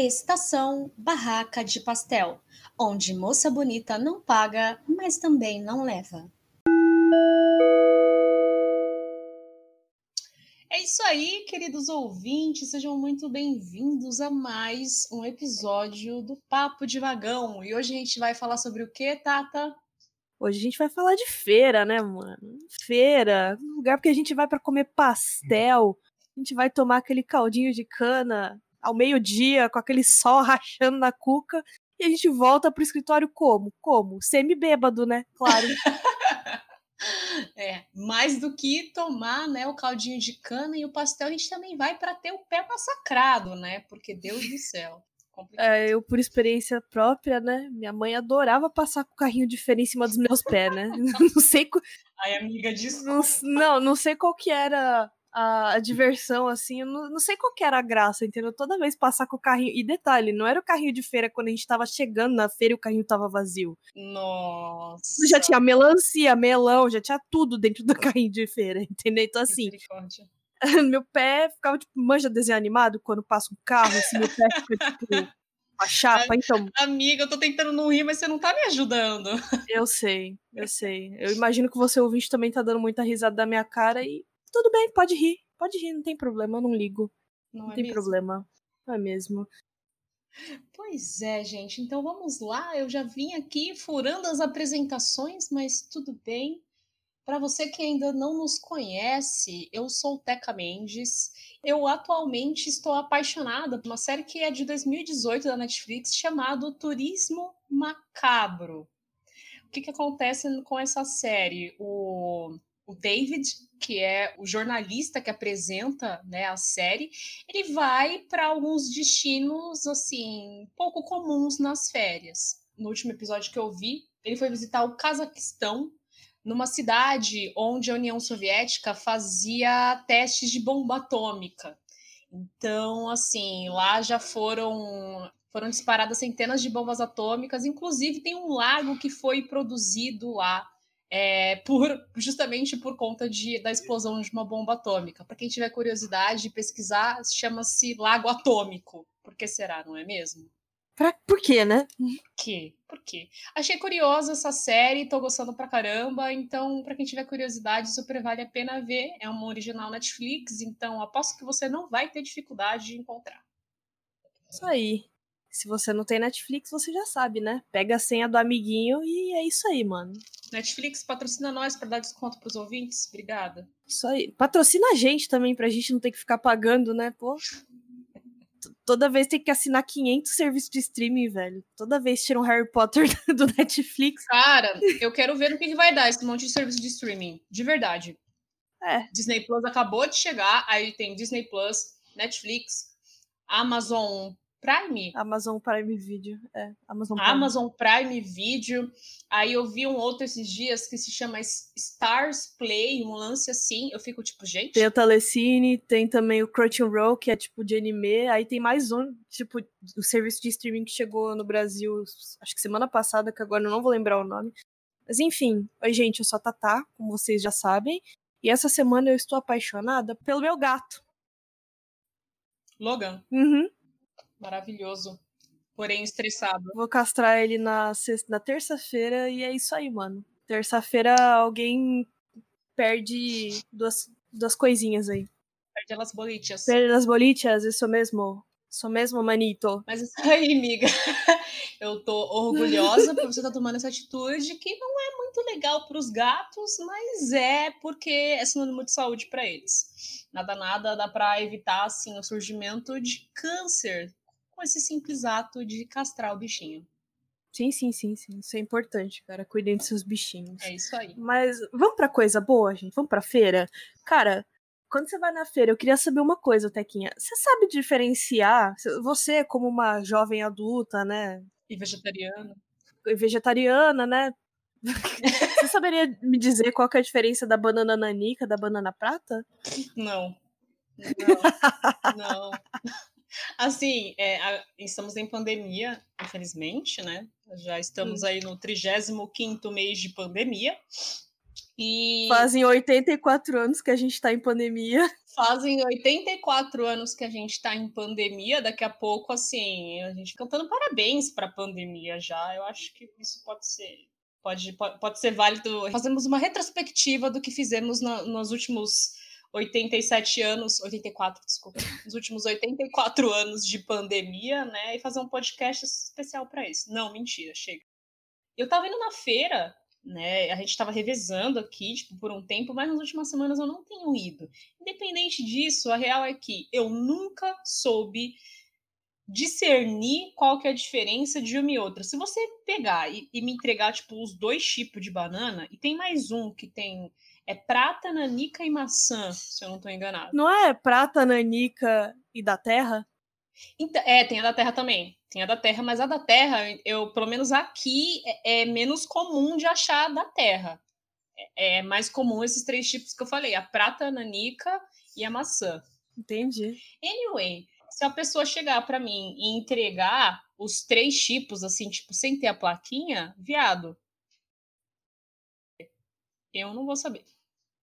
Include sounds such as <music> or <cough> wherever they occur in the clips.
Estação Barraca de Pastel, onde moça bonita não paga, mas também não leva. É isso aí, queridos ouvintes, sejam muito bem-vindos a mais um episódio do Papo de Vagão. E hoje a gente vai falar sobre o que, Tata? Hoje a gente vai falar de feira, né, mano? Feira, lugar porque a gente vai para comer pastel, a gente vai tomar aquele caldinho de cana ao meio-dia, com aquele sol rachando na cuca, e a gente volta pro escritório como? Como? Semi-bêbado, né? Claro. <laughs> É, mais do que tomar né, o caldinho de cana e o pastel, a gente também vai para ter o pé massacrado, né? Porque Deus do céu. É, eu, por experiência própria, né? Minha mãe adorava passar com o carrinho de feira em cima dos meus pés, né? <laughs> não sei. Ai, amiga, disso. Não, não sei qual que era a, a, diversão, assim, eu não, não sei qual que era a graça, entendeu? Toda vez passar com o carrinho. E detalhe, não era o carrinho de feira quando a gente tava chegando na feira e o carrinho tava vazio. Nossa. Já tinha melancia, melão, já tinha tudo dentro do <laughs> carrinho de feira, entendeu? Então, assim. <laughs> meu pé ficava, tipo, manja desenho animado quando passa um carro, assim, meu pé fica, tipo. A <laughs> chapa, então. Amiga, eu tô tentando não rir, mas você não tá me ajudando. Eu sei, eu sei. Eu imagino que você ouvinte também tá dando muita risada da minha cara e tudo bem, pode rir. Pode rir, não tem problema, eu não ligo. Não, não é tem mesmo? problema. Não é mesmo. Pois é, gente. Então vamos lá. Eu já vim aqui furando as apresentações, mas tudo bem. Para você que ainda não nos conhece, eu sou Teca Mendes. Eu atualmente estou apaixonada por uma série que é de 2018 da Netflix chamado Turismo Macabro. O que, que acontece com essa série? O o David, que é o jornalista que apresenta né, a série, ele vai para alguns destinos assim pouco comuns nas férias. No último episódio que eu vi, ele foi visitar o Cazaquistão, numa cidade onde a União Soviética fazia testes de bomba atômica. Então, assim, lá já foram foram disparadas centenas de bombas atômicas, inclusive tem um lago que foi produzido lá é, por justamente por conta de, da explosão de uma bomba atômica. Para quem tiver curiosidade de pesquisar, chama-se Lago Atômico. Por que será, não é mesmo? Pra, por quê, né? Por quê? Por quê? Achei curiosa essa série, tô gostando pra caramba, então, para quem tiver curiosidade, super vale a pena ver. É uma original Netflix, então aposto que você não vai ter dificuldade de encontrar. Isso aí. Se você não tem Netflix, você já sabe, né? Pega a senha do amiguinho e é isso aí, mano. Netflix patrocina nós para dar desconto pros ouvintes. Obrigada. Isso aí. Patrocina a gente também pra gente não ter que ficar pagando, né? Pô. Toda vez tem que assinar 500 serviços de streaming, velho. Toda vez tira um Harry Potter <laughs> do Netflix. Cara, eu quero ver no que, que vai dar esse monte de serviço de streaming. De verdade. É. Disney Plus acabou de chegar, aí tem Disney Plus, Netflix, Amazon Prime? Amazon Prime Video, é. Amazon Prime. Amazon Prime Video. Aí eu vi um outro esses dias que se chama Stars Play, um lance assim. Eu fico tipo, gente. Tem a Telecine, tem também o Crunchyroll, que é tipo de anime. Aí tem mais um, tipo, o serviço de streaming que chegou no Brasil, acho que semana passada, que agora eu não vou lembrar o nome. Mas enfim, oi gente, eu sou a Tatá, como vocês já sabem. E essa semana eu estou apaixonada pelo meu gato. Logan. Uhum. Maravilhoso. Porém estressado. Vou castrar ele na, sexta, na terça-feira e é isso aí, mano. Terça-feira alguém perde duas, duas coisinhas aí. Perde as bolitas. Perde as bolitas, isso mesmo. Isso mesmo, manito. Mas isso aí, amiga. <laughs> Eu tô orgulhosa por você estar tá tomando essa atitude que não é muito legal para os gatos, mas é porque é sinônimo de saúde para eles. Nada, nada dá para evitar assim o surgimento de câncer com esse simples ato de castrar o bichinho. Sim, sim, sim, sim. Isso é importante, cara. Cuidem dos seus bichinhos. É isso aí. Mas vamos pra coisa boa, gente? Vamos pra feira? Cara, quando você vai na feira, eu queria saber uma coisa, Tequinha. Você sabe diferenciar? Você, como uma jovem adulta, né? E vegetariana. E vegetariana, né? <laughs> Você saberia me dizer qual é a diferença da banana nanica da banana prata? Não. <laughs> Não. não. Assim, é, a, estamos em pandemia, infelizmente, né? Já estamos aí no 35 mês de pandemia. E Fazem 84 anos que a gente tá em pandemia. <laughs> fazem 84 anos que a gente tá em pandemia. Daqui a pouco, assim, a gente cantando parabéns pra pandemia já. Eu acho que isso pode ser. Pode, pode, pode ser válido. Fazemos uma retrospectiva do que fizemos na- nos últimos 87 anos, 84, desculpa, nos últimos 84 anos de pandemia, né? E fazer um podcast especial pra isso. Não, mentira, chega. Eu tava indo na feira, né? A gente tava revezando aqui, tipo, por um tempo, mas nas últimas semanas eu não tenho ido. Independente disso, a real é que eu nunca soube discernir qual que é a diferença de uma e outra. Se você pegar e, e me entregar, tipo, os dois tipos de banana, e tem mais um que tem é prata, nanica e maçã, se eu não tô enganado. Não é prata, nanica e da terra? Então, é, tem a da terra também. Tem a da terra, mas a da terra, eu, pelo menos aqui, é, é menos comum de achar da terra. É, é mais comum esses três tipos que eu falei: a prata, a nanica e a maçã. Entendi. Anyway, se a pessoa chegar pra mim e entregar os três tipos, assim, tipo, sem ter a plaquinha, viado. Eu não vou saber.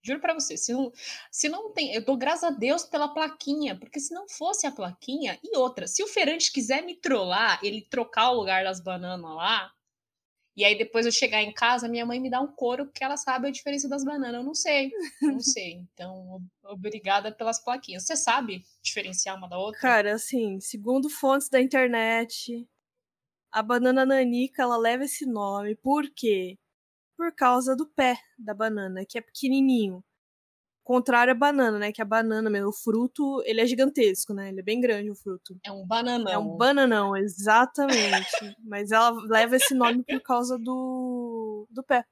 Juro pra você, se não, se não tem, eu dou graças a Deus pela plaquinha, porque se não fosse a plaquinha, e outra, se o feirante quiser me trollar, ele trocar o lugar das bananas lá, e aí depois eu chegar em casa, minha mãe me dá um couro porque ela sabe a diferença das bananas. Eu não sei, não sei. <laughs> Então, ob- obrigada pelas plaquinhas. Você sabe diferenciar uma da outra? Cara, assim, segundo fontes da internet, a banana nanica, ela leva esse nome. Por quê? Por causa do pé da banana, que é pequenininho. Contrário à banana, né? Que a banana, mesmo, o fruto, ele é gigantesco, né? Ele é bem grande, o fruto. É um bananão. É um bananão, exatamente. <laughs> Mas ela leva esse nome por causa do, do pé,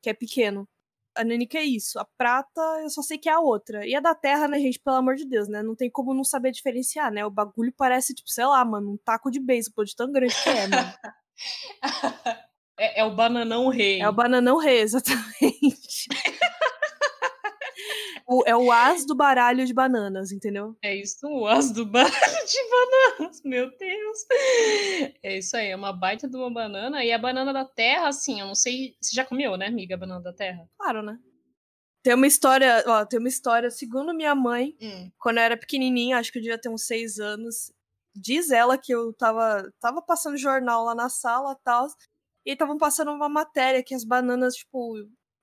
que é pequeno. A nanica é isso. A prata, eu só sei que é a outra. E a da terra, né, gente? Pelo amor de Deus, né? Não tem como não saber diferenciar, né? O bagulho parece, tipo, sei lá, mano, um taco de beisebol de tão grande que é, mano. <laughs> É, é o bananão rei. É o bananão rei, exatamente. <laughs> O- é o as do baralho de bananas, entendeu? É isso, o as do baralho de bananas, meu Deus. É isso aí, é uma baita de uma banana. E a banana da terra, assim, eu não sei. Você já comeu, né, amiga, a banana da terra? Claro, né? Tem uma história, ó, tem uma história, segundo minha mãe, Hum. quando eu era pequenininha, acho que eu devia ter uns seis anos, diz ela que eu tava, tava passando jornal lá na sala e tal, e estavam passando uma matéria que as bananas, tipo,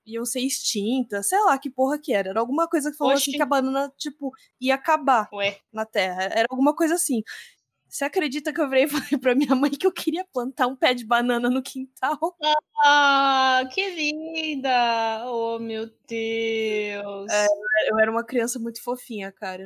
iam ser extintas, sei lá que porra que era. Era alguma coisa que falou assim Oxi. que a banana, tipo, ia acabar Ué, na Terra. Era alguma coisa assim. Você acredita que eu virei e falei pra minha mãe que eu queria plantar um pé de banana no quintal? Ah, que linda! Oh, meu Deus! É. Eu era uma criança muito fofinha, cara.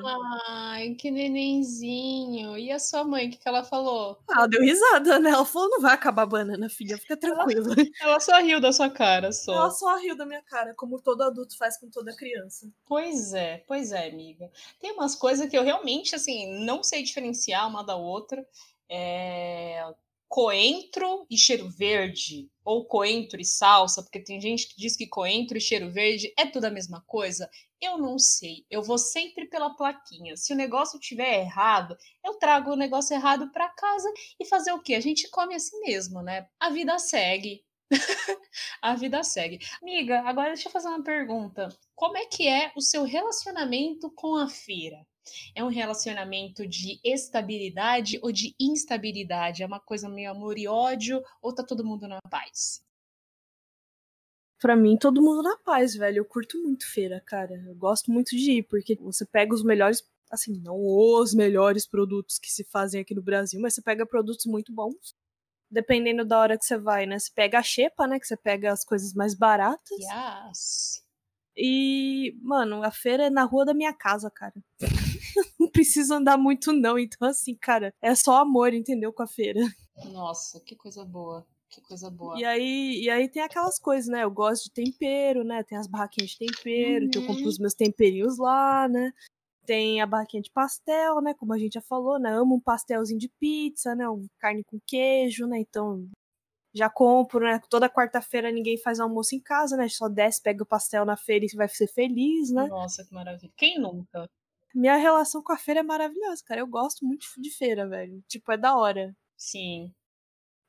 Ai, que nenenzinho. E a sua mãe, o que, que ela falou? Ela deu risada, né? Ela falou: não vai acabar a banana, filha, fica tranquila. <laughs> Ela só riu da sua cara, só. Ela só riu da minha cara, como todo adulto faz com toda criança. Pois é, pois é, amiga. Tem umas coisas que eu realmente, assim, não sei diferenciar uma da outra. É... Coentro e cheiro verde, ou coentro e salsa, porque tem gente que diz que coentro e cheiro verde é tudo a mesma coisa. Eu não sei. Eu vou sempre pela plaquinha. Se o negócio tiver errado, eu trago o negócio errado para casa e fazer o quê? A gente come assim mesmo, né? A vida segue. <laughs> a vida segue. Amiga, agora deixa eu fazer uma pergunta. Como é que é o seu relacionamento com a feira? É um relacionamento de estabilidade ou de instabilidade? É uma coisa meio amor e ódio ou tá todo mundo na paz? Pra mim, todo mundo na paz, velho. Eu curto muito feira, cara. Eu gosto muito de ir, porque você pega os melhores, assim, não os melhores produtos que se fazem aqui no Brasil, mas você pega produtos muito bons. Dependendo da hora que você vai, né? Você pega a xepa, né? Que você pega as coisas mais baratas. Yes. E, mano, a feira é na rua da minha casa, cara. <laughs> não preciso andar muito, não. Então, assim, cara, é só amor, entendeu? Com a feira. Nossa, que coisa boa. Que coisa boa. E aí, e aí tem aquelas coisas, né? Eu gosto de tempero, né? Tem as barraquinhas de tempero, que eu compro Uhum. os meus temperinhos lá, né? Tem a barraquinha de pastel, né? Como a gente já falou, né? Amo um pastelzinho de pizza, né? Um carne com queijo, né? Então, já compro, né? Toda quarta-feira ninguém faz almoço em casa, né? Só desce, pega o pastel na feira e vai ser feliz, né? Nossa, que maravilha. Quem nunca? Minha relação com a feira é maravilhosa, cara. Eu gosto muito de feira, velho. Tipo, é da hora. Sim.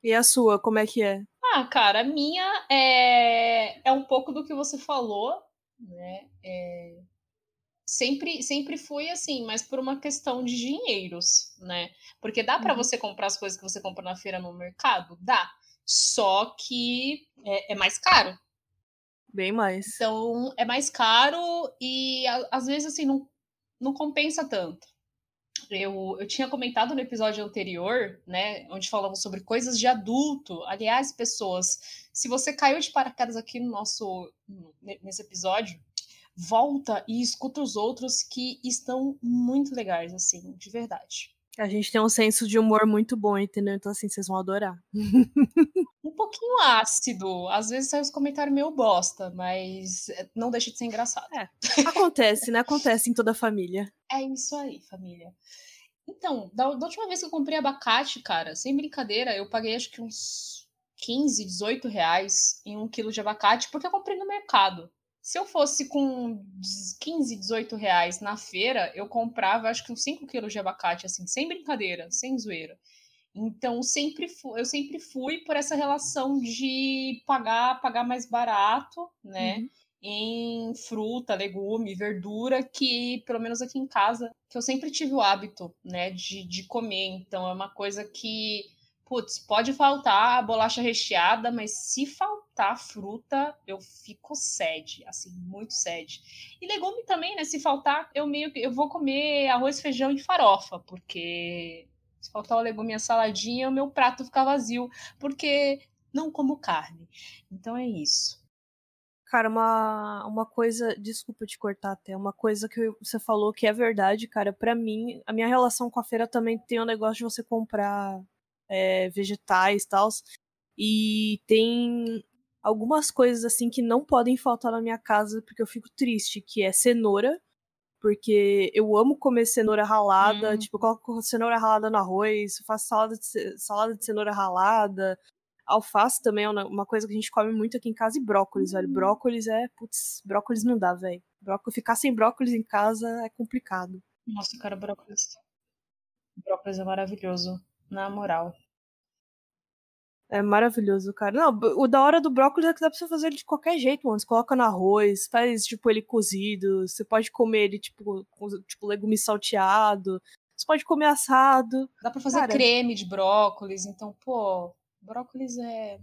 E a sua, como é que é? Ah, cara, a minha é, é um pouco do que você falou, né? É... Sempre, sempre fui assim, mas por uma questão de dinheiros, né? Porque dá para uhum. você comprar as coisas que você compra na feira no mercado? Dá. Só que é, é mais caro. Bem mais. Então, é mais caro e às vezes assim não, não compensa tanto eu, eu tinha comentado no episódio anterior, né, onde falamos sobre coisas de adulto. Aliás, pessoas, se você caiu de paraquedas aqui no nosso nesse episódio, volta e escuta os outros que estão muito legais, assim, de verdade. A gente tem um senso de humor muito bom, entendeu? Então, assim, vocês vão adorar. <laughs> um pouquinho ácido. Às vezes sai os comentários meio bosta, mas não deixa de ser engraçado. É. Acontece, né? Acontece em toda a família. É isso aí, família. Então, da, da, última vez que eu comprei abacate, cara, sem brincadeira, eu paguei acho que uns 15, 18 reais em um quilo de abacate, porque eu comprei no mercado. Se eu fosse com 15, 18 reais na feira, eu comprava acho que uns 5 quilos de abacate, assim, sem brincadeira, sem zoeira. Então, sempre fui, eu sempre fui por essa relação de pagar, pagar mais barato, né? Uhum. Em fruta, legume, verdura, que, pelo menos aqui em casa, que eu sempre tive o hábito, né, de, de comer. Então, é uma coisa que putz, pode faltar a bolacha recheada, mas se faltar fruta, eu fico sede, assim, muito sede. E legume também, né? Se faltar, eu meio que eu vou comer arroz, feijão e farofa, porque se faltar o legume e a saladinha, o meu prato fica vazio, porque não como carne. Então é isso. Cara, uma, uma coisa, desculpa te cortar até, uma coisa que você falou que é verdade, cara, para mim, a minha relação com a feira também tem o um negócio de você comprar é, vegetais e tal. E tem algumas coisas assim que não podem faltar na minha casa porque eu fico triste, que é cenoura, porque eu amo comer cenoura ralada, hum. tipo, eu coloco cenoura ralada no arroz, faço salada de, salada de cenoura ralada, alface também é uma coisa que a gente come muito aqui em casa, e brócolis, hum. velho, brócolis é, putz, brócolis não dá, velho, brócolis, ficar sem brócolis em casa é complicado. Nossa, cara, brócolis, brócolis é maravilhoso, na moral. É maravilhoso, cara. Não, o da hora do brócolis é que dá pra você fazer ele de qualquer jeito, mano. Você coloca no arroz, faz, tipo, ele cozido. Você pode comer ele, tipo, com, tipo, legume salteado. Você pode comer assado. Dá pra fazer cara, creme de brócolis. Então, pô, brócolis é.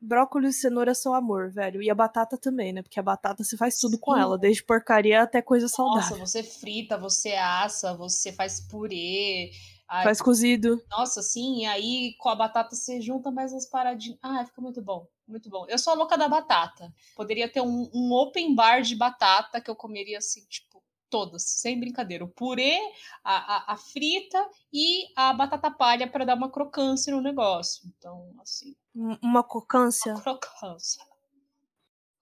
Brócolis e cenoura são amor, velho. E a batata também, né? Porque a batata você faz tudo Sim. com ela, desde porcaria até coisa saudável. Nossa, você frita, você assa, você faz purê Ai, Faz cozido. Nossa, sim, e aí com a batata você junta mais umas paradinhas. Ah, fica muito bom, muito bom. Eu sou a louca da batata. Poderia ter um, um open bar de batata que eu comeria assim, tipo, todas, sem brincadeira. O purê, a, a, a frita e a batata palha para dar uma crocância no negócio. Então, assim. Uma crocância? Uma crocância.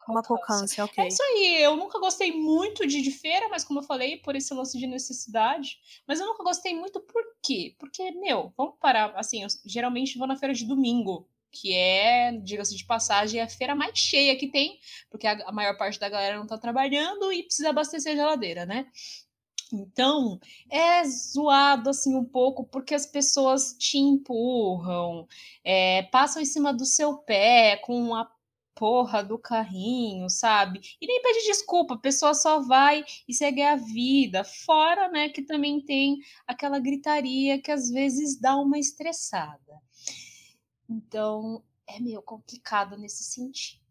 Uma crocância, ok. É isso aí. Eu nunca gostei muito de, de feira, mas como eu falei, por esse lance de necessidade. Mas eu nunca gostei muito por quê? Porque, meu, vamos parar. Assim, eu geralmente vou na feira de domingo, que é, diga-se de passagem, é a feira mais cheia que tem, porque a, a maior parte da galera não tá trabalhando e precisa abastecer a geladeira, né? Então, é zoado assim um pouco porque as pessoas te empurram, é, passam em cima do seu pé com a porra do carrinho, sabe? E nem pede desculpa, a pessoa só vai e segue a vida. Fora, né, que também tem aquela gritaria que às vezes dá uma estressada. Então, é meio complicado nesse sentido,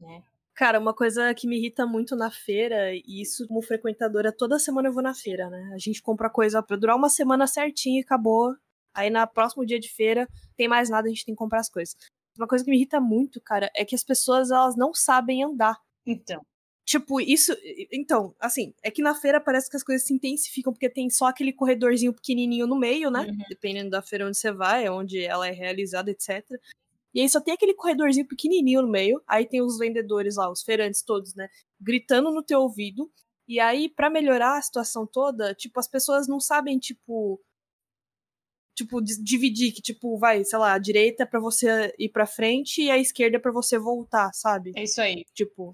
né? Cara, uma coisa que me irrita muito na feira, e isso como frequentadora, toda semana eu vou na feira, né? A gente compra coisa para durar uma semana certinho e acabou. Aí na próximo dia de feira, tem mais nada, a gente tem que comprar as coisas. Uma coisa que me irrita muito, cara, é que as pessoas elas não sabem andar. Então. Tipo, isso. Então, assim, é que na feira parece que as coisas se intensificam, porque tem só aquele corredorzinho pequenininho no meio, né? Uhum. Dependendo da feira onde você vai, onde ela é realizada, etc. E aí só tem aquele corredorzinho pequenininho no meio. Aí tem os vendedores lá, os feirantes todos, né? Gritando no teu ouvido. E aí, para melhorar a situação toda, tipo, as pessoas não sabem, tipo, tipo, dividir, que, tipo, vai, sei lá, a direita é pra você ir pra frente e a esquerda é pra você voltar, sabe? É isso aí. Tipo,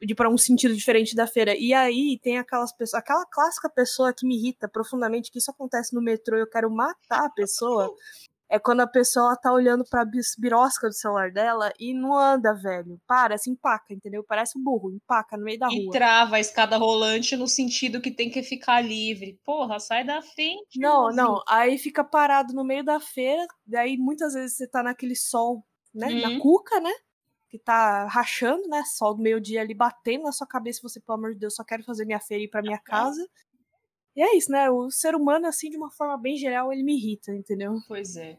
de para um sentido diferente da feira. E aí tem aquelas pessoas, aquela clássica pessoa que me irrita profundamente, que isso acontece no metrô, eu quero matar a pessoa, é quando a pessoa tá olhando pra birosca do celular dela e não anda, velho. Para, se empaca, entendeu? Parece um burro, empaca no meio da E rua. trava a escada rolante no sentido que tem que ficar livre. Porra, sai da frente. Não, não. Aí fica parado no meio da feira, daí muitas vezes você tá naquele sol, né? Na Uhum. cuca, né? Que tá rachando, né? Sol do meio-dia ali batendo na sua cabeça, você, pelo amor de Deus, só quero fazer minha feira e ir pra minha casa. E é isso, né? O ser humano, assim, de uma forma bem geral, ele me irrita, entendeu? Pois é.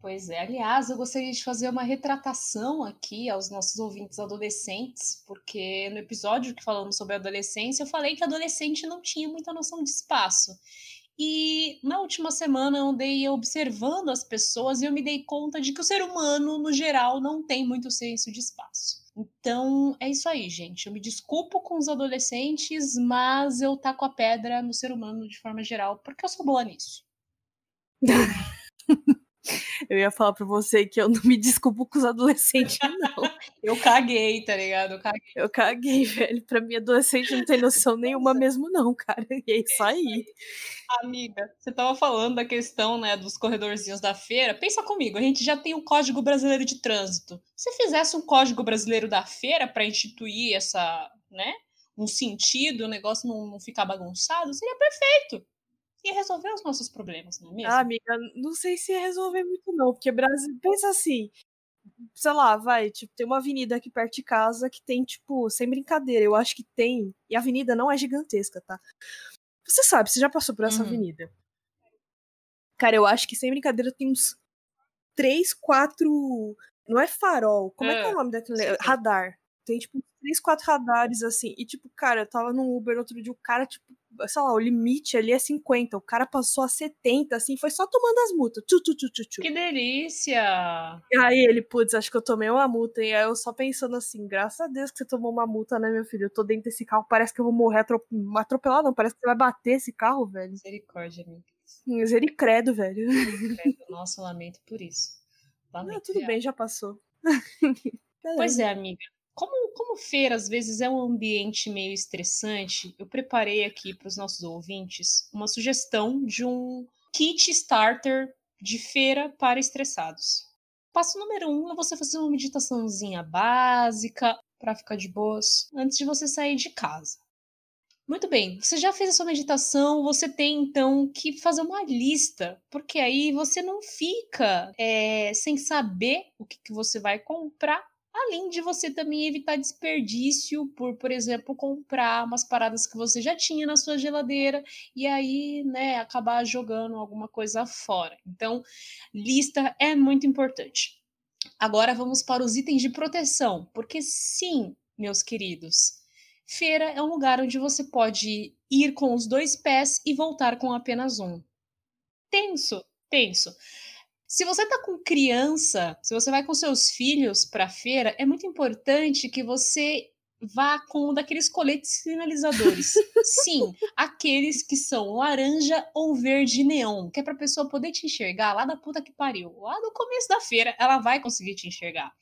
Pois é. Aliás, eu gostaria de fazer uma retratação aqui aos nossos ouvintes adolescentes, porque no episódio que falamos sobre adolescência, eu falei que adolescente não tinha muita noção de espaço. E na última semana eu andei observando as pessoas e eu me dei conta de que o ser humano, no geral, não tem muito senso de espaço. Então é isso aí, gente. Eu me desculpo com os adolescentes, mas eu taco a pedra no ser humano de forma geral, porque eu sou boa nisso. <laughs> Eu ia falar pra você que eu não me desculpo com os adolescentes, não. Eu caguei, tá ligado? Eu caguei. Eu caguei, velho. Pra mim, adolescente não tem noção nenhuma mesmo, não, cara. E é isso aí. Amiga, você tava falando da questão, né, dos corredorzinhos da feira. Pensa comigo, a gente já tem o Código Brasileiro de Trânsito. Se fizesse um Código Brasileiro da feira para instituir essa, né, um sentido, o negócio não, não ficar bagunçado, seria perfeito. Ia resolver os nossos problemas, não é mesmo? Ah, amiga, não sei se ia resolver muito, não. Porque Brasil. Pensa assim. Sei lá, vai, tipo, tem uma avenida aqui perto de casa que tem, tipo, sem brincadeira, eu acho que tem. E a avenida não é gigantesca, tá? Você sabe, você já passou por essa Uhum. avenida. Cara, eu acho que sem brincadeira tem uns três, quatro. Não é farol. Como é, que é É, o nome daquele? Radar. Tem, tipo, três, quatro radares, assim. E, tipo, cara, eu tava no Uber outro dia, o cara, tipo, sei lá, o limite ali é 50. O cara passou a 70, assim, foi só tomando as multas. Tchu, tchu, tchu, tchu. Que delícia! E aí ele, putz, acho que eu tomei uma multa. E aí eu só pensando assim, graças a Deus que você tomou uma multa, né, meu filho? Eu tô dentro desse carro, parece que eu vou morrer atro... atropelado, não. Parece que você vai bater esse carro, velho. Misericórdia, amiga. Misericredo, velho. Credo, <laughs> Nossa, eu lamento por isso. Lamento, Ah, tudo real. bem, já passou. <laughs> Pois é, amiga. Como, como feira às vezes é um ambiente meio estressante, eu preparei aqui para os nossos ouvintes uma sugestão de um kit starter de feira para estressados. Passo número um é você fazer uma meditaçãozinha básica para ficar de boas antes de você sair de casa. Muito bem, você já fez a sua meditação, você tem então que fazer uma lista, porque aí você não fica é, sem saber o que, que você vai comprar Além de você também evitar desperdício por, por exemplo, comprar umas paradas que você já tinha na sua geladeira e aí, né, acabar jogando alguma coisa fora. Então, lista é muito importante. Agora vamos para os itens de proteção, porque sim, meus queridos, feira é um lugar onde você pode ir com os dois pés e voltar com apenas um. Tenso, tenso. Se você tá com criança, se você vai com seus filhos para feira, é muito importante que você vá com um daqueles coletes sinalizadores. <laughs> Sim, aqueles que são laranja ou verde neon, que é pra pessoa poder te enxergar lá da puta que pariu. Lá no começo da feira, ela vai conseguir te enxergar.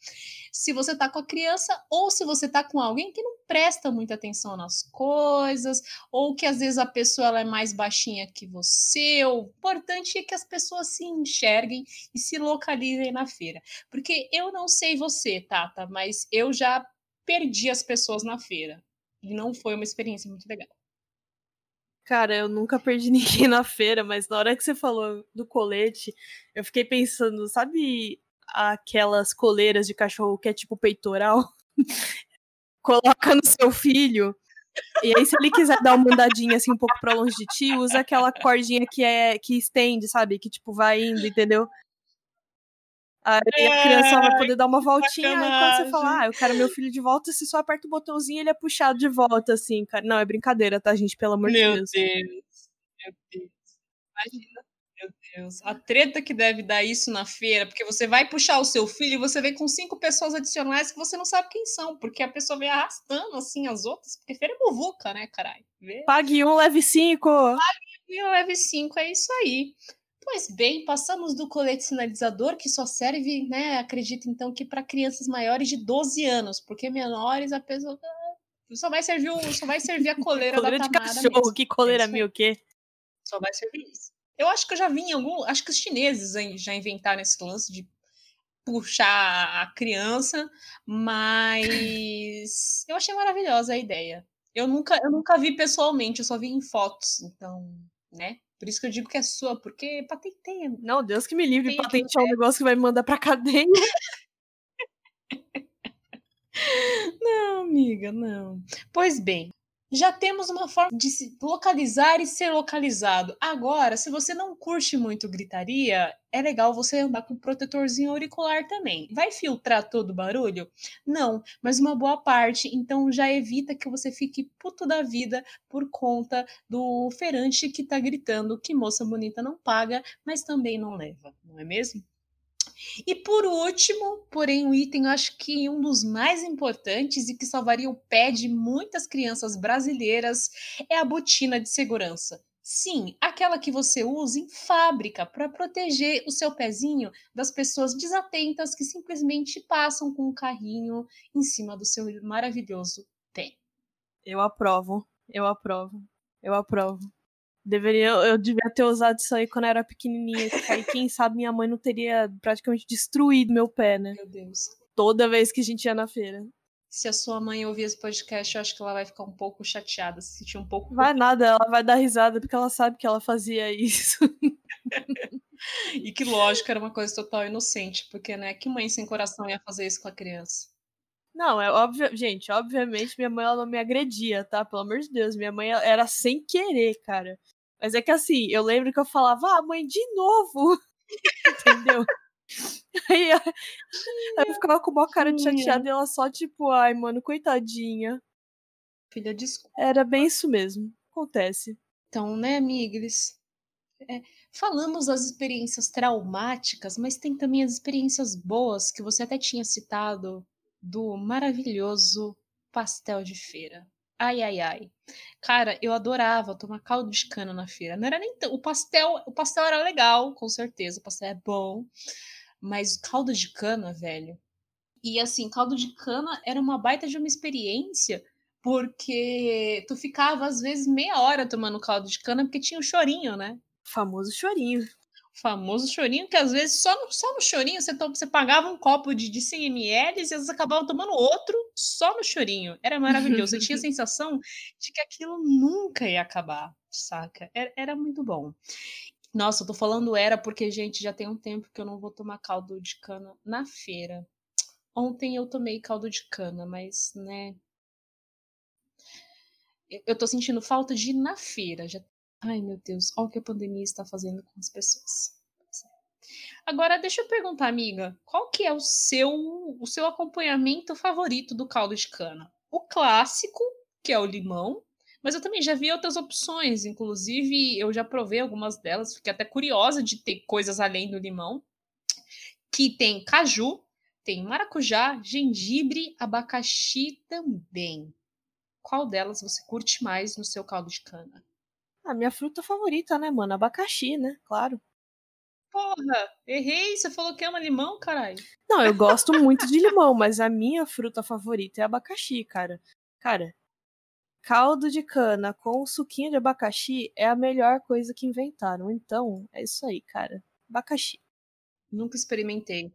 Se você tá com a criança ou se você tá com alguém que não presta muita atenção nas coisas, ou que às vezes a pessoa ela é mais baixinha que você, o importante é que as pessoas se enxerguem e se localizem na feira. Porque eu não sei você, Tata, mas eu já perdi as pessoas na feira. E não foi uma experiência muito legal. Cara, eu nunca perdi <laughs> ninguém na feira, mas na hora que você falou do colete, eu fiquei pensando, sabe aquelas coleiras de cachorro que é tipo peitoral? <laughs> Coloca no seu filho. E aí, se ele quiser dar uma andadinha assim um pouco pra longe de ti, usa aquela cordinha que é que estende, sabe? Que tipo vai indo, entendeu? Aí a criança vai poder dar uma voltinha. Quando você fala, ah, eu quero meu filho de volta, você só aperta o botãozinho e ele é puxado de volta, assim, cara. Não, é brincadeira, tá, gente? Pelo amor Meu de Deus. Deus, meu Deus. Imagina, meu Deus. A treta que deve dar isso na feira, porque você vai puxar o seu filho e você vem com cinco pessoas adicionais que você não sabe quem são, porque a pessoa vem arrastando assim as outras, porque feira é muvuca, né, caralho? Pague um, leve cinco. E o Leve 5 é isso aí. Pois bem, passamos do colete sinalizador, que só serve, né? Acredito então que para crianças maiores de 12 anos, porque menores a pessoa só vai servir, o, só vai servir a coleira, Coleira da de Tamara cachorro, mesmo. que coleira É minha o quê? Só vai servir isso. Eu acho que eu já vi em algum. Acho que os chineses já inventaram esse lance de puxar a criança, mas <laughs> eu achei maravilhosa a ideia. Eu nunca, eu nunca vi pessoalmente, eu só vi em fotos, então, né? Por isso que eu digo que é sua, porque patenteia. Não, Deus que me livre, patentear um negócio que vai me mandar pra cadeia. <laughs> não, amiga, não. Pois bem, já temos uma forma de se localizar e ser localizado. Agora, se você não curte muito gritaria, é legal você andar com um protetorzinho auricular também. Vai filtrar todo o barulho? Não, mas uma boa parte. Então já evita que você fique puto da vida por conta do ferante que tá gritando que moça bonita não paga, mas também não leva, não é mesmo? E por último, porém, o item acho que um dos mais importantes e que salvaria o pé de muitas crianças brasileiras é a botina de segurança. Sim, aquela que você usa em fábrica para proteger o seu pezinho das pessoas desatentas que simplesmente passam com o carrinho em cima do seu maravilhoso pé. Eu aprovo, eu aprovo, eu aprovo. Deveria, eu devia ter usado isso aí quando eu era pequenininha. Aí, quem sabe minha mãe não teria praticamente destruído meu pé, né? Meu Deus. Toda vez que a gente ia na feira. Se a sua mãe ouvir esse podcast, eu acho que ela vai ficar um pouco chateada, se sentir um pouco. Vai nada, ela vai dar risada porque ela sabe que ela fazia isso. <laughs> e que lógico, era uma coisa total inocente, porque, né, que mãe sem coração ia fazer isso com a criança? Não, é óbvio, gente, obviamente minha mãe ela não me agredia, tá? Pelo amor de Deus, minha mãe era sem querer, cara. Mas é que assim, eu lembro que eu falava, ah, mãe, de novo! <laughs> Entendeu? <laughs> Aí, aí eu ficava com uma cara de chateada e ela só, tipo, ai, mano, coitadinha. Filha, desculpa. Era bem isso mesmo. Acontece. Então, né, amigos? É, falamos das experiências traumáticas, mas tem também as experiências boas que você até tinha citado do maravilhoso pastel de feira. Ai, ai, ai. Cara, eu adorava tomar caldo de cana na feira. Não era nem o pastel, o pastel era legal, com certeza, o pastel é bom, mas caldo de cana, velho. E assim, caldo de cana era uma baita de uma experiência, porque tu ficava às vezes meia hora tomando caldo de cana porque tinha o chorinho, né? O famoso chorinho famoso chorinho, que às vezes só no, só no chorinho você, você pagava um copo de, de 100 ml e às vezes acabava tomando outro só no chorinho. Era maravilhoso. Eu tinha a <laughs> sensação de que aquilo nunca ia acabar, saca? Era, era muito bom. Nossa, eu tô falando era porque, gente, já tem um tempo que eu não vou tomar caldo de cana na feira. Ontem eu tomei caldo de cana, mas, né. Eu tô sentindo falta de ir na feira. Já Ai, meu Deus, olha o que a pandemia está fazendo com as pessoas. Agora, deixa eu perguntar, amiga, qual que é o seu, o seu acompanhamento favorito do caldo de cana? O clássico, que é o limão, mas eu também já vi outras opções, inclusive eu já provei algumas delas, fiquei até curiosa de ter coisas além do limão, que tem caju, tem maracujá, gengibre, abacaxi também. Qual delas você curte mais no seu caldo de cana? A minha fruta favorita, né, mano? Abacaxi, né? Claro. Porra, errei. Você falou que ama limão, caralho. Não, eu gosto muito de limão, mas a minha fruta favorita é abacaxi, cara. Cara, caldo de cana com suquinho de abacaxi é a melhor coisa que inventaram. Então, é isso aí, cara. Abacaxi. Nunca experimentei.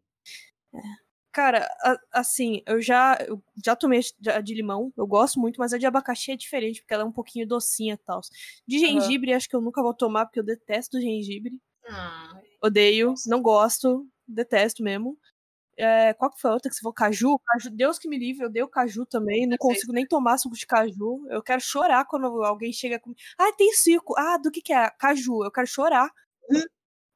É. Cara, a, assim, eu já, eu já tomei a de limão, eu gosto muito, mas a de abacaxi é diferente, porque ela é um pouquinho docinha e tal. De gengibre, uhum. acho que eu nunca vou tomar, porque eu detesto gengibre. Ah. Odeio, não gosto, detesto mesmo. É, qual que foi a outra que você falou? Caju? caju? Deus que me livre, eu odeio caju também, não consigo nem tomar suco de caju. Eu quero chorar quando alguém chega comigo. Ah, tem suco. Ah, do que que é? Caju. Eu quero chorar.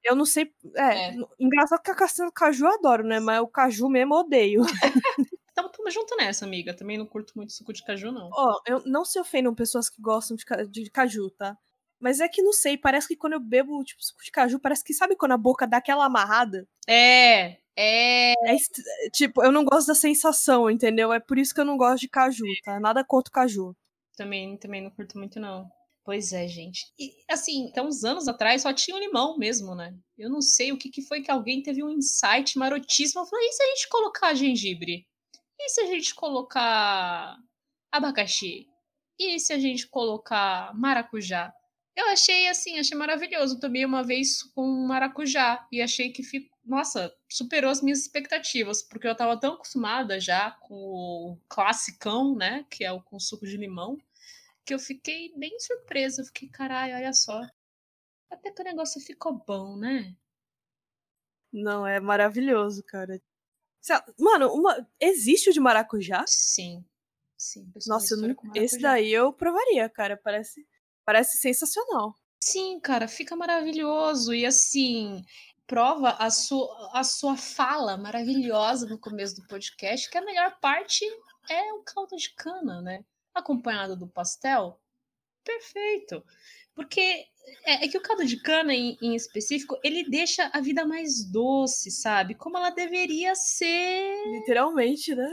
Eu não sei. É, é. engraçado que a castanha do caju eu adoro, né? Mas o caju mesmo eu odeio. <laughs> Então, tamo junto nessa, amiga. Também não curto muito suco de caju, não. Ó, oh, eu não se ofendam pessoas que gostam de, de caju, tá? Mas é que não sei, parece que quando eu bebo, tipo, suco de caju, parece que sabe quando a boca dá aquela amarrada? É, é. é. Tipo, eu não gosto da sensação, entendeu? É por isso que eu não gosto de caju, tá? Nada contra o caju. Também, também não curto muito, não. Pois é, gente. E assim, até uns anos atrás só tinha o limão mesmo, né? Eu não sei o que, que foi que alguém teve um insight marotíssimo. Falei, e se a gente colocar gengibre? E se a gente colocar abacaxi? E se a gente colocar maracujá? Eu achei assim, achei maravilhoso. Tomei uma vez com maracujá e achei que ficou, nossa, superou as minhas expectativas, porque eu tava tão acostumada já com o classicão, né, que é o com suco de limão, que eu fiquei bem surpresa. Eu fiquei, caralho, olha só. Até que o negócio ficou bom, né? Não, é maravilhoso, cara. Mano, uma... existe o de maracujá? Sim. Sim. Nossa, não... esse daí eu provaria, cara. Parece, parece sensacional. Sim, cara, fica maravilhoso. E assim, prova a sua, a sua fala maravilhosa no começo do podcast, que a melhor parte é o caldo de cana, né? Acompanhado do pastel. Perfeito. Porque é, é, que o caldo de cana, em, em, específico, ele deixa a vida mais doce, sabe? Como ela deveria ser. Literalmente, né?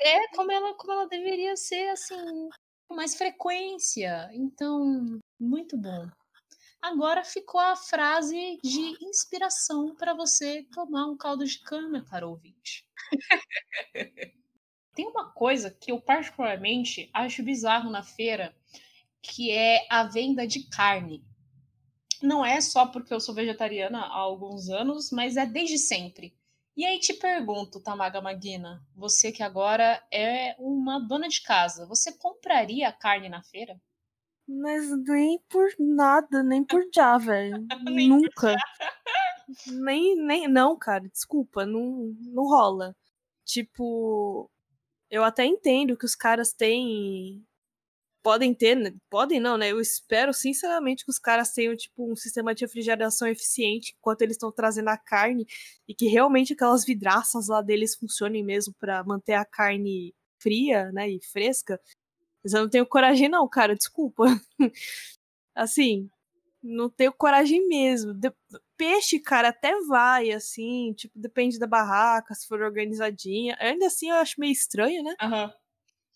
É, como ela, como ela deveria ser, assim, com mais frequência. Então, muito bom. Agora ficou a frase de inspiração para você tomar um caldo de cana, caro ouvinte. <laughs> Tem uma coisa que eu particularmente acho bizarro na feira, que é a venda de carne. Não é só porque eu sou vegetariana há alguns anos, mas é desde sempre. E aí te pergunto, Tamaga Maguina, você que agora é uma dona de casa, você compraria carne na feira? Mas nem por nada, nem por já, velho. <laughs> Nunca. nem, nem. Não, cara, desculpa, não, não rola. Tipo, eu até entendo que os caras têm podem ter, né? podem não, né? Eu espero sinceramente que os caras tenham tipo um sistema de refrigeração eficiente enquanto eles estão trazendo a carne e que realmente aquelas vidraças lá deles funcionem mesmo para manter a carne fria, né, e fresca. Mas eu não tenho coragem não, cara, desculpa. <laughs> assim, não tenho coragem mesmo. De... Peixe, cara, até vai, assim, tipo, depende da barraca, se for organizadinha. Ainda assim eu acho meio estranho, né? Uhum.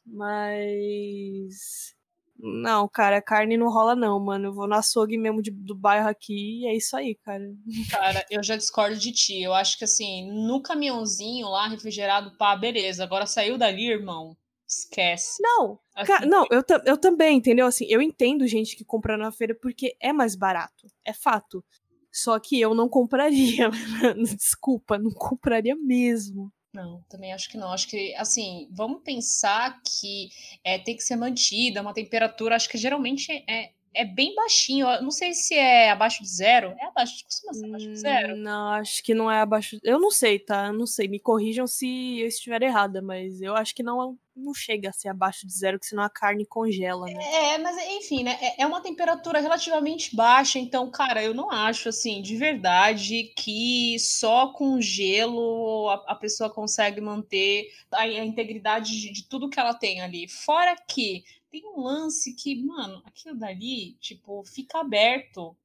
Mas não, cara, carne não rola não, mano. Eu vou no açougue mesmo de, do bairro aqui e é isso aí, cara. Cara, eu já discordo de ti. Eu acho que assim, no caminhãozinho lá, refrigerado, pá, beleza. Agora saiu dali, irmão. Esquece. Não, assim, não, eu, eu também, entendeu? Assim, eu entendo gente que compra na feira porque é mais barato. É fato. Só que eu não compraria. <laughs> Desculpa, não compraria mesmo. Não, também acho que não. Acho que, assim, vamos pensar que é, tem que ser mantida uma temperatura, acho que geralmente é, é bem baixinho. Eu não sei se é abaixo de zero. É abaixo, costuma ser abaixo de zero? Hum, não, acho que não é abaixo. Eu não sei, tá? Eu não sei. Me corrijam se eu estiver errada, mas eu acho que não não chega a ser abaixo de zero, que senão a carne congela, né? É, mas enfim, né? É, é uma temperatura relativamente baixa, então, cara, eu não acho, assim, de verdade, que só com gelo a, a pessoa consegue manter a, a integridade de, de tudo que ela tem ali. Fora que tem um lance que, mano, aquilo dali, tipo, fica aberto.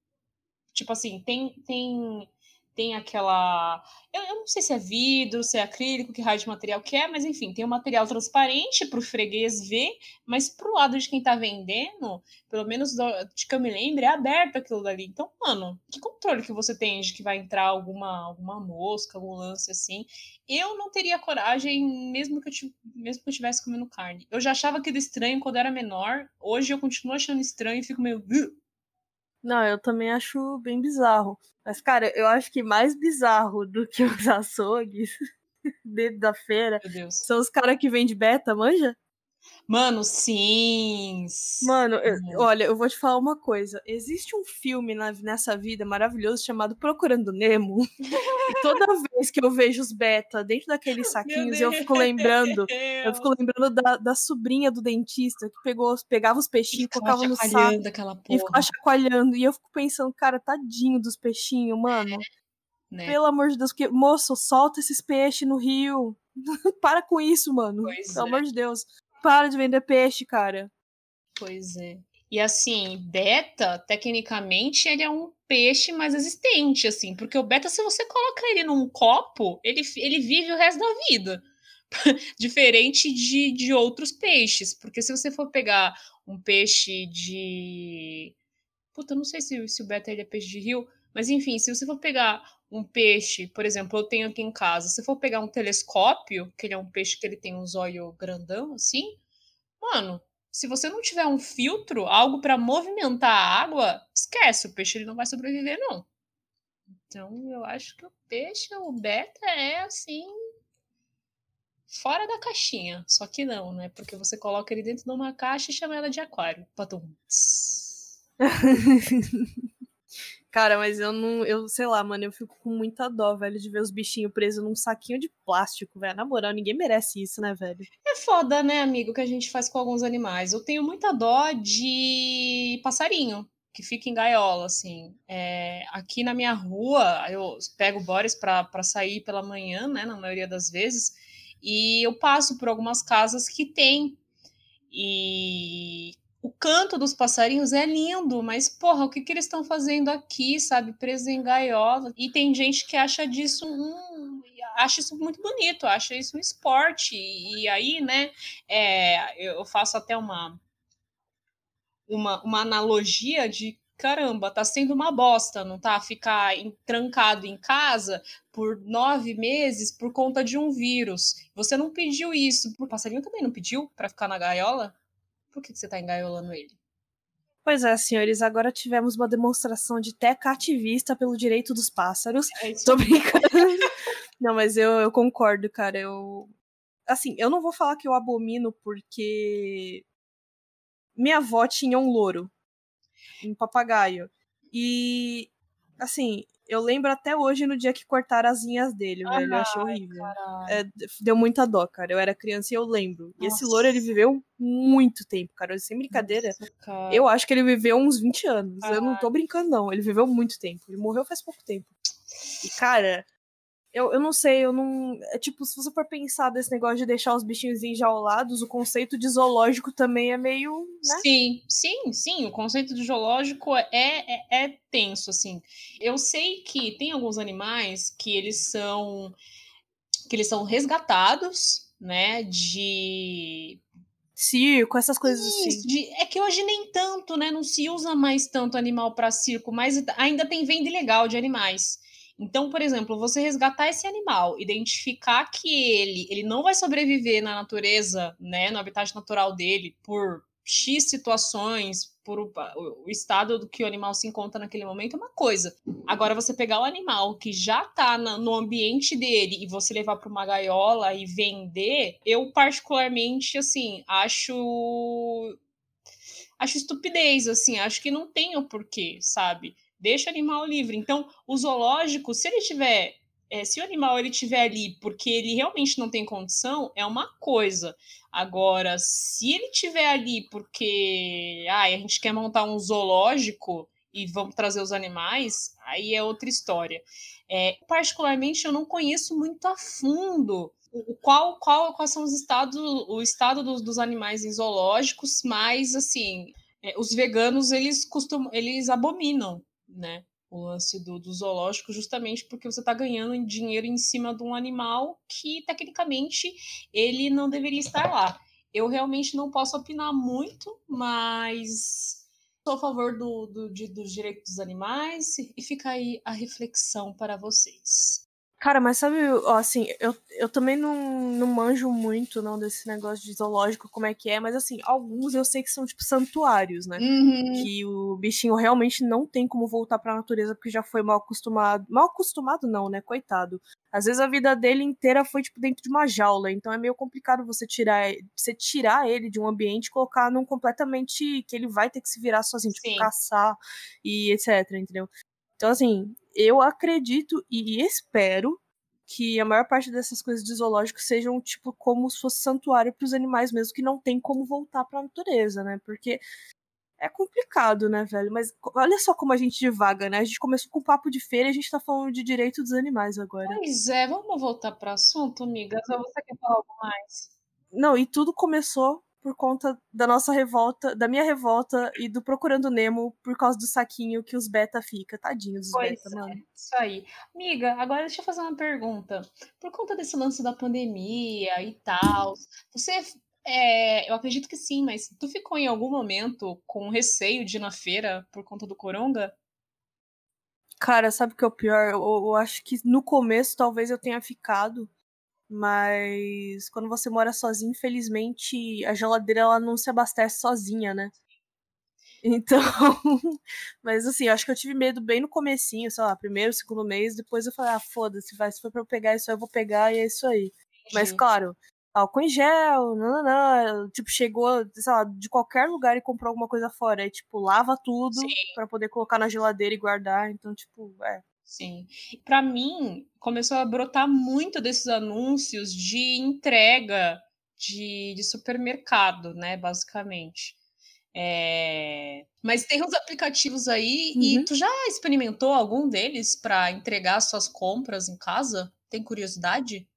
Tipo assim, tem, tem tem aquela. Eu, eu, não sei se é vidro, se é acrílico, que raio de material que é, mas enfim, tem um material transparente para o freguês ver, mas pro lado de quem tá vendendo, pelo menos do, de que eu me lembro, é aberto aquilo dali. Então, mano, que controle que você tem de que vai entrar alguma, alguma mosca, algum lance assim? Eu não teria coragem, mesmo que eu, mesmo que eu estivesse comendo carne. Eu já achava aquilo estranho quando era menor, hoje eu continuo achando estranho e fico meio. Não, eu também acho bem bizarro. Mas, cara, eu acho que mais bizarro do que os <laughs> açougues <laughs> dentro da feira são os caras que vendem beta, manja? Mano, sim. Mano, eu, olha, eu vou te falar uma coisa. Existe um filme na, nessa vida maravilhoso chamado Procurando Nemo. e toda vez que eu vejo os beta dentro daqueles saquinhos, eu fico lembrando. Eu fico <laughs> lembrando da, da sobrinha do dentista que pegou, pegava os peixinhos, colocava no saco e ficava chacoalhando. E eu fico pensando, cara, tadinho dos peixinhos, mano. Né? Pelo amor de Deus, que moço, solta esses peixes no rio. <laughs> Para com isso, mano. Pois Pelo é. amor de Deus para de vender peixe, cara. Pois é. E assim, beta, tecnicamente, ele é um peixe mais resistente, assim, porque o beta, se você coloca ele num copo, ele, ele vive o resto da vida. <laughs> Diferente de, de outros peixes. Porque se você for pegar um peixe de. Puta, eu não sei se, se o beta ele é peixe de rio, mas enfim, se você for pegar um peixe, por exemplo, eu tenho aqui em casa, se for pegar um telescópio, que ele é um peixe que ele tem um zóio grandão, assim, mano, Se você não tiver um filtro, algo para movimentar a água, esquece, o peixe ele não vai sobreviver, não. Então, eu acho que o peixe, o beta, é assim. Fora da caixinha. Só que não, né? Porque você coloca ele dentro de uma caixa e chama ela de aquário. Patum. <laughs> Cara, mas eu não. Eu sei lá, mano, eu fico com muita dó, velho, de ver os bichinhos presos num saquinho de plástico, velho. Na moral, ninguém merece isso, né, velho? É foda, né, amigo, que a gente faz com alguns animais. Eu tenho muita dó de passarinho que fica em gaiola, assim. É, aqui na minha rua, eu pego o Boris para sair pela manhã, né, na maioria das vezes, e eu passo por algumas casas que tem. E o canto dos passarinhos é lindo, mas porra, o que, que eles estão fazendo aqui, sabe? Preso em gaiola. E tem gente que acha disso um. Acha isso muito bonito, acha isso um esporte. E aí, né, é, eu faço até uma, uma, uma analogia de caramba, tá sendo uma bosta, não tá? Ficar em, trancado em casa por nove meses por conta de um vírus. Você não pediu isso. O passarinho também não pediu para ficar na gaiola? Por que, que você tá engaiolando ele? Pois é, senhores, agora tivemos uma demonstração de teca ativista pelo direito dos pássaros. É. Tô brincando. <laughs> não, mas eu, eu concordo, cara. Eu. Assim, eu não vou falar que eu abomino porque minha avó tinha um louro, um papagaio. E, assim, eu lembro até hoje no dia que cortaram as linhas dele, ah, velho. Eu achei horrível. É, deu muita dó, cara. Eu era criança e eu lembro. Nossa. E esse louro, ele viveu muito tempo, cara. Sem brincadeira. Nossa, eu acho que ele viveu uns 20 anos. Eu não tô brincando, não. Ele viveu muito tempo. Ele morreu faz pouco tempo. E, cara, eu, eu não sei, eu não. É tipo, se você for pensar desse negócio de deixar os bichinhos enjaulados, o conceito de zoológico também é meio. Né? Sim, sim, sim. O conceito de zoológico é, é, é tenso, assim. Eu sei que tem alguns animais que eles são. que eles são resgatados, né? De circo, essas coisas assim. De, é que hoje nem tanto, né? Não se usa mais tanto animal para circo, mas ainda tem venda ilegal de animais. Então, por exemplo, você resgatar esse animal, identificar que ele, ele não vai sobreviver na natureza, né, no habitat natural dele, por X situações, por o, o, estado do que o animal se encontra naquele momento é uma coisa. Agora, você pegar o animal que já está no ambiente dele e você levar para uma gaiola e vender, eu particularmente, assim, acho. Acho estupidez, assim, acho que não tem o porquê, sabe? Deixa o animal livre. Então, o zoológico, se ele tiver, é, se o animal ele tiver ali porque ele realmente não tem condição, é uma coisa. Agora, se ele tiver ali porque ah, a gente quer montar um zoológico e vamos trazer os animais, aí é outra história. É, particularmente, eu não conheço muito a fundo qual, qual, quais são os estados, o estado dos, dos animais em zoológicos, mas assim, é, os veganos eles costumam, eles abominam né? O lance do, do zoológico, justamente porque você está ganhando dinheiro em cima de um animal que, tecnicamente, ele não deveria estar lá. Eu realmente não posso opinar muito, mas sou a favor do, do, de, dos direitos dos animais e fica aí a reflexão para vocês. Cara, mas sabe, ó, assim, eu, eu também não, não manjo muito, não, desse negócio de zoológico, como é que é, mas assim, alguns eu sei que são, tipo, santuários, né? Uhum. Que o bichinho realmente não tem como voltar pra natureza porque já foi mal acostumado. Mal acostumado não, né? Coitado. Às vezes a vida dele inteira foi, tipo, dentro de uma jaula, então é meio complicado você tirar, você tirar ele de um ambiente e colocar num completamente que ele vai ter que se virar sozinho, tipo, Sim. caçar e etc, entendeu? Então, assim, eu acredito e espero que a maior parte dessas coisas de zoológico sejam, tipo, como se fosse santuário para os animais mesmo, que não tem como voltar para a natureza, né? Porque é complicado, né, velho? Mas olha só como a gente divaga, né? A gente começou com papo de feira e a gente tá falando de direito dos animais agora. Pois é, vamos voltar para o assunto, amigas? Ou você quer falar algo mais? Não, e tudo começou por conta da nossa revolta, da minha revolta e do Procurando Nemo por causa do saquinho que os beta fica. Tadinhos os pois beta, é, mano. Isso aí. Amiga, agora deixa eu fazer uma pergunta. Por conta desse lance da pandemia e tal, você. É, eu acredito que sim, mas tu ficou em algum momento com receio de ir na feira por conta do coronga? Cara, sabe o que é o pior? Eu, eu acho que no começo talvez eu tenha ficado Mas quando você mora sozinho, infelizmente, a geladeira ela não se abastece sozinha, né? Então, <laughs> mas assim, eu acho que eu tive medo bem no comecinho, sei lá, primeiro, segundo mês, depois eu falei, ah, foda-se, vai, se for pra eu pegar isso aí, eu vou pegar e é isso aí. Mas claro, álcool em gel, não, não, não, tipo, chegou, sei lá, de qualquer lugar e comprou alguma coisa fora, aí, tipo, lava tudo para poder colocar na geladeira e guardar, então, tipo, é. Sim. Para mim, começou a brotar muito desses anúncios de entrega de, de supermercado, né, basicamente. É... Mas tem uns aplicativos aí uhum. e tu já experimentou algum deles para entregar suas compras em casa? Tem curiosidade?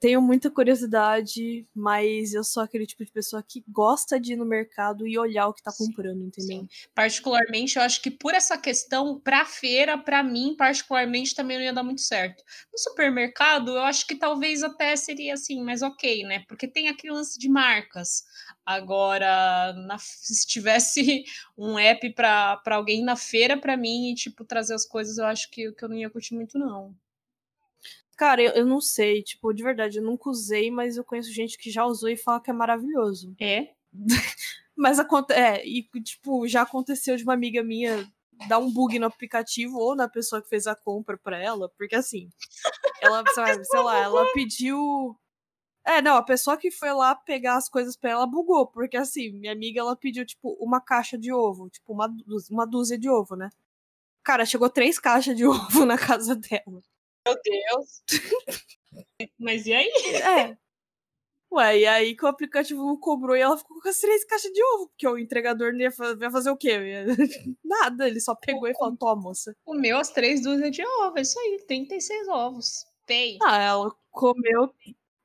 Tenho muita curiosidade, mas eu sou aquele tipo de pessoa que gosta de ir no mercado e olhar o que tá comprando, entendeu? Sim. Particularmente, eu acho que por essa questão, pra feira, pra mim, particularmente, também não ia dar muito certo. No supermercado, eu acho que talvez até seria assim, mas ok, né? Porque tem aquele lance de marcas. Agora, na, <laughs> se tivesse um app para alguém na feira para mim e, tipo, trazer as coisas, eu acho que, que eu não ia curtir muito, não. Cara, eu, eu não sei, tipo, de verdade, eu nunca usei, mas eu conheço gente que já usou e fala que é maravilhoso. É? <laughs> mas é, e tipo, já aconteceu de uma amiga minha dar um bug no aplicativo ou na pessoa que fez a compra pra ela, porque assim, ela, <laughs> sei lá, ela pediu é, não, a pessoa que foi lá pegar as coisas pra ela bugou, porque assim, minha amiga ela pediu, tipo, uma caixa de ovo, tipo, uma, uma dúzia de ovo, né? Cara, chegou três caixas de <laughs> ovo na casa dela. Meu Deus. <laughs> Mas e aí? É. Ué, e aí que o aplicativo não cobrou e ela ficou com as três caixas de ovo, porque o entregador ia fazer o quê? <laughs> Nada, ele só pegou e falou, toma, moça. Comeu as três dúzias de ovo, é isso aí, 36 ovos. Pay. Ah, ela comeu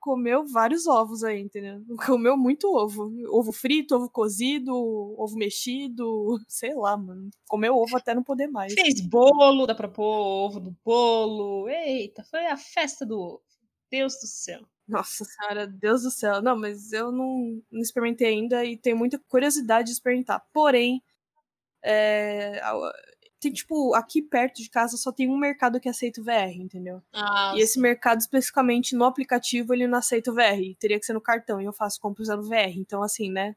comeu vários ovos aí, entendeu? <laughs> Comeu muito ovo. Ovo frito, ovo cozido, ovo mexido, <laughs> sei lá, mano. Comeu ovo até não poder mais. Fez bolo, dá pra pôr ovo no bolo. Eita, foi a festa do ovo. Deus do céu. Nossa senhora, Deus do céu. Não, mas eu não, não experimentei ainda e tenho muita curiosidade de experimentar. Porém, é, tem, tipo, aqui perto de casa só tem um mercado que aceita o VR, entendeu? Ah, e esse mercado, especificamente no aplicativo, ele não aceita o VR. Teria que ser no cartão, e eu faço compra usando VR. Então, assim, né?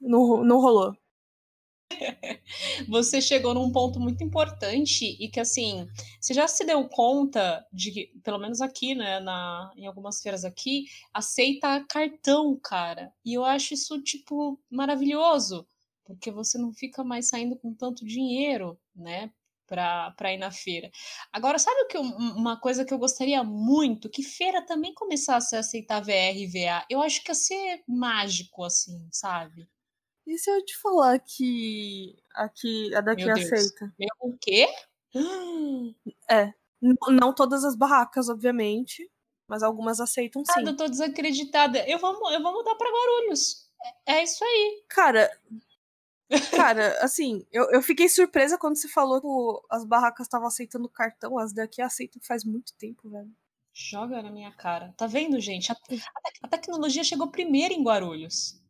Não, não rolou. <laughs> Você chegou num ponto muito importante e que, assim, você já se deu conta de que, pelo menos aqui, né, na, em algumas feiras aqui, aceita cartão, cara. E eu acho isso, tipo, maravilhoso porque você não fica mais saindo com tanto dinheiro, né? Para ir na feira. Agora, sabe o que uma coisa que eu gostaria muito? Que feira também começasse a aceitar VR e VA. Eu acho que ia ser mágico, assim, sabe? E se eu te falar que aqui a daqui Meu aceita? Meu, o quê? É. Não todas as barracas, obviamente, mas algumas aceitam sim. Ah, eu tô desacreditada. Eu vou, eu vou mudar para Guarulhos. É, é isso aí. Cara, Cara, assim, eu, eu fiquei surpresa quando você falou que as barracas estavam aceitando cartão. As daqui aceitam faz muito tempo, velho. Joga na minha cara. Tá vendo, gente? A, a, a tecnologia chegou primeiro em Guarulhos.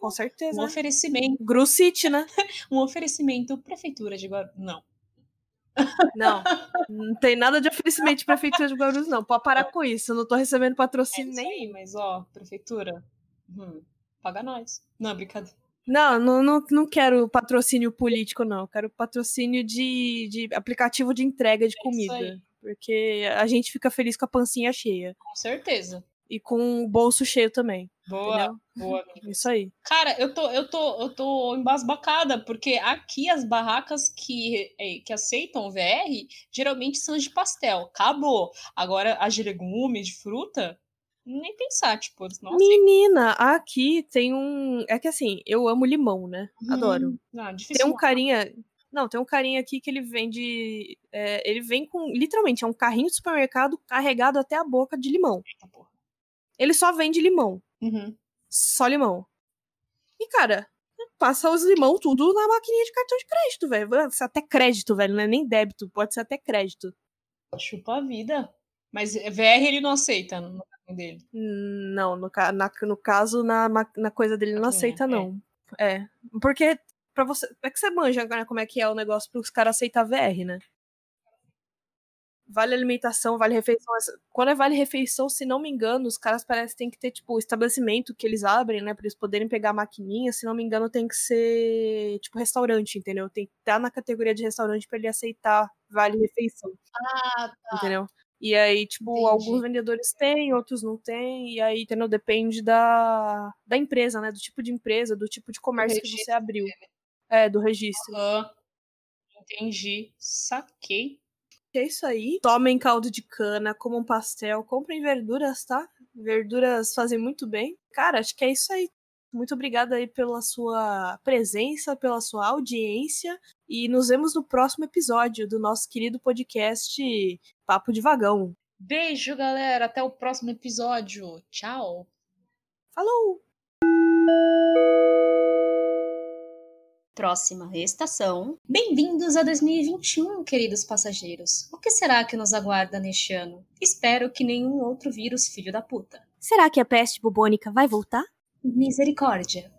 Com certeza. Um oferecimento. Gru City, né? <laughs> um oferecimento Prefeitura de Guarulhos. Não. Não, não tem nada de oferecimento de Prefeitura de Guarulhos, não. Pode parar com isso. Eu não tô recebendo patrocínio é nem. mas ó, Prefeitura, hum, paga nós. Não, brincadeira. Não, não, não, não quero patrocínio político, não. Quero patrocínio de, de aplicativo de entrega de é comida. Porque a gente fica feliz com a pancinha cheia. Com certeza. E com o bolso cheio também. Boa, entendeu? boa. Isso aí. Cara, eu tô, eu tô, eu tô embasbacada, porque aqui as barracas que, é, que aceitam VR geralmente são de pastel. Acabou. Agora, as de legumes, de fruta, nem pensar, tipo, nossa. Menina, aqui tem um. É que assim, eu amo limão, né? Hum, Adoro. Não, ah, tem um carinha. Não, tem um carinha aqui que ele vende. É, ele vem com. Literalmente, é um carrinho de supermercado carregado até a boca de limão. Ele só vende limão. Uhum. Só limão. E, cara, passa os limão tudo na maquininha de cartão de crédito, velho. Pode ser até crédito, velho. Não é nem débito, pode ser até crédito. Chupa a vida. Mas VR ele não aceita dele. Não, no, na, no caso, na, na coisa dele não aceita, é. não. É. é. Porque para você. É que você manja né, como é que é o negócio para os caras aceitar VR, né? Vale alimentação, vale refeição. Quando é vale refeição, se não me engano, os caras parecem que tem que ter, tipo, estabelecimento que eles abrem, né? Pra eles poderem pegar a maquininha. Se não me engano, tem que ser, tipo, restaurante, entendeu? Tem que estar na categoria de restaurante para ele aceitar vale refeição. Ah, tá. Entendeu? E aí, tipo, Entendi. alguns vendedores têm, outros não têm, e aí, entendeu? Depende da, da empresa, né? Do tipo de empresa, do tipo de comércio que você abriu. É, do registro. Uhum. Entendi. Saquei. É isso aí. Tomem caldo de cana, comam pastel, comprem verduras, tá? Verduras fazem muito bem. Cara, acho que é isso aí. Muito obrigada aí pela sua presença, pela sua audiência e nos vemos no próximo episódio do nosso querido podcast Papo de Vagão. Beijo, galera. Até o próximo episódio. Tchau. Falou! Próxima estação. Bem-vindos a 2021, queridos passageiros. O que será que nos aguarda neste ano? Espero que nenhum outro vírus filho da puta. Será que a peste bubônica vai voltar? Misericórdia.